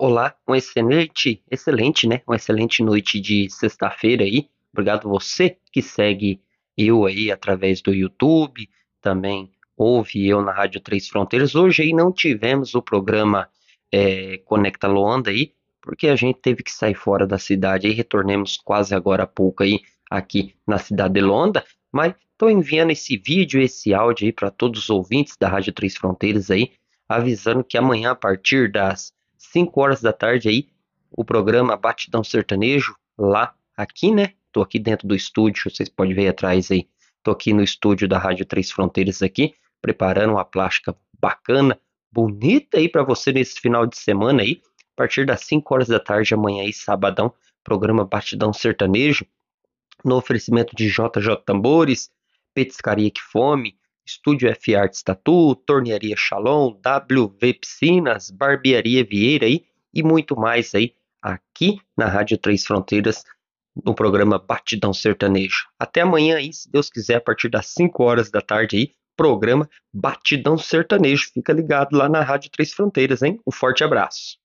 Olá, um excelente, excelente, né? Uma excelente noite de sexta-feira aí. Obrigado você que segue eu aí através do YouTube, também ouve eu na Rádio Três Fronteiras. Hoje aí não tivemos o programa é, Conecta Luanda aí, porque a gente teve que sair fora da cidade aí, retornemos quase agora há pouco aí aqui na cidade de Luanda, mas estou enviando esse vídeo, esse áudio aí para todos os ouvintes da Rádio Três Fronteiras aí, avisando que amanhã a partir das 5 horas da tarde aí, o programa Batidão Sertanejo, lá, aqui, né? Tô aqui dentro do estúdio, vocês podem ver atrás aí. Tô aqui no estúdio da Rádio Três Fronteiras aqui, preparando uma plástica bacana, bonita aí para você nesse final de semana aí. A partir das 5 horas da tarde, amanhã aí, sabadão, programa Batidão Sertanejo, no oferecimento de JJ Tambores, Petiscaria Que Fome, Estúdio F Arts Tatu, Tornearia Shalom, WV Piscinas, Barbearia Vieira aí, e muito mais aí aqui na Rádio Três Fronteiras no programa Batidão Sertanejo. Até amanhã aí, se Deus quiser, a partir das 5 horas da tarde aí, programa Batidão Sertanejo. Fica ligado lá na Rádio Três Fronteiras, hein? Um forte abraço.